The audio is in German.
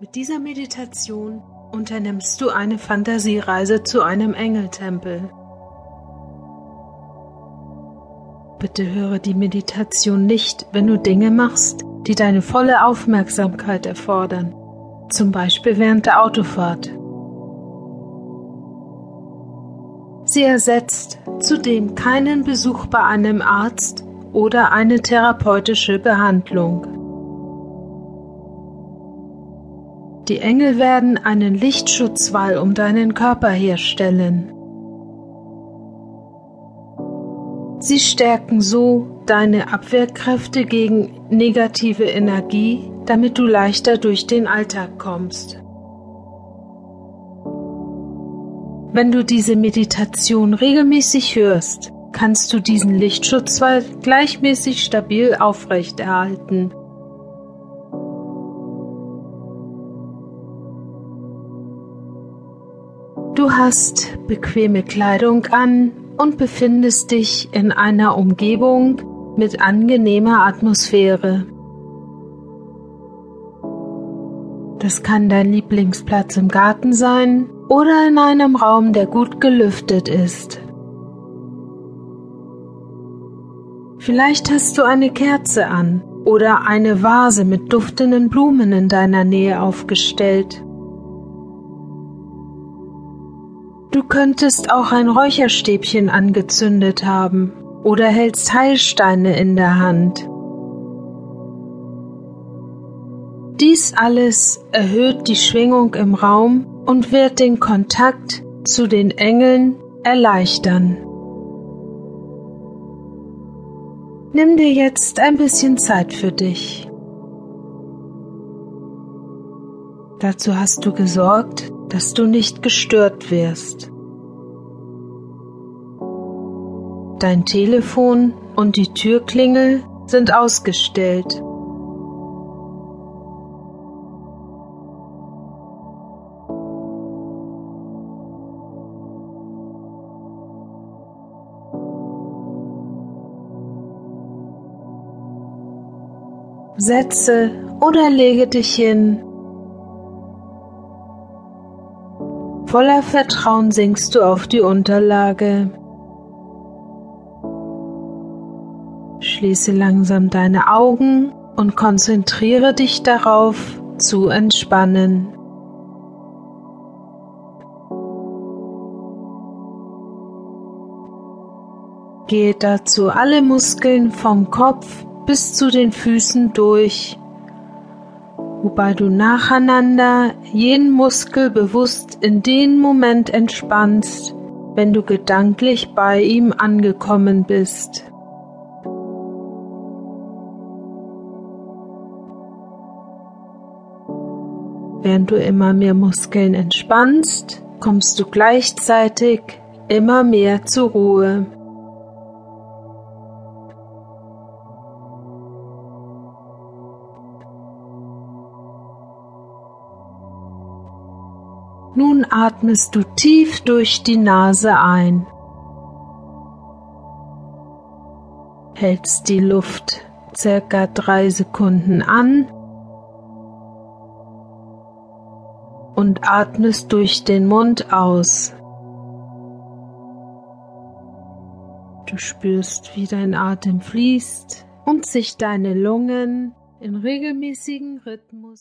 Mit dieser Meditation unternimmst du eine Fantasiereise zu einem Engeltempel. Bitte höre die Meditation nicht, wenn du Dinge machst, die deine volle Aufmerksamkeit erfordern, zum Beispiel während der Autofahrt. Sie ersetzt zudem keinen Besuch bei einem Arzt oder eine therapeutische Behandlung. Die Engel werden einen Lichtschutzwall um deinen Körper herstellen. Sie stärken so deine Abwehrkräfte gegen negative Energie, damit du leichter durch den Alltag kommst. Wenn du diese Meditation regelmäßig hörst, kannst du diesen Lichtschutzwall gleichmäßig stabil aufrechterhalten. Du hast bequeme Kleidung an und befindest dich in einer Umgebung mit angenehmer Atmosphäre. Das kann dein Lieblingsplatz im Garten sein oder in einem Raum, der gut gelüftet ist. Vielleicht hast du eine Kerze an oder eine Vase mit duftenden Blumen in deiner Nähe aufgestellt. Du könntest auch ein Räucherstäbchen angezündet haben oder hältst Heilsteine in der Hand. Dies alles erhöht die Schwingung im Raum und wird den Kontakt zu den Engeln erleichtern. Nimm dir jetzt ein bisschen Zeit für dich. Dazu hast du gesorgt, dass du nicht gestört wirst. Dein Telefon und die Türklingel sind ausgestellt. Setze oder lege dich hin Voller Vertrauen sinkst du auf die Unterlage. Schließe langsam deine Augen und konzentriere dich darauf, zu entspannen. Gehe dazu alle Muskeln vom Kopf bis zu den Füßen durch wobei du nacheinander jeden Muskel bewusst in den Moment entspannst, wenn du gedanklich bei ihm angekommen bist. Während du immer mehr Muskeln entspannst, kommst du gleichzeitig immer mehr zur Ruhe. Nun atmest du tief durch die Nase ein. Hältst die Luft circa drei Sekunden an und atmest durch den Mund aus. Du spürst, wie dein Atem fließt und sich deine Lungen in regelmäßigen Rhythmus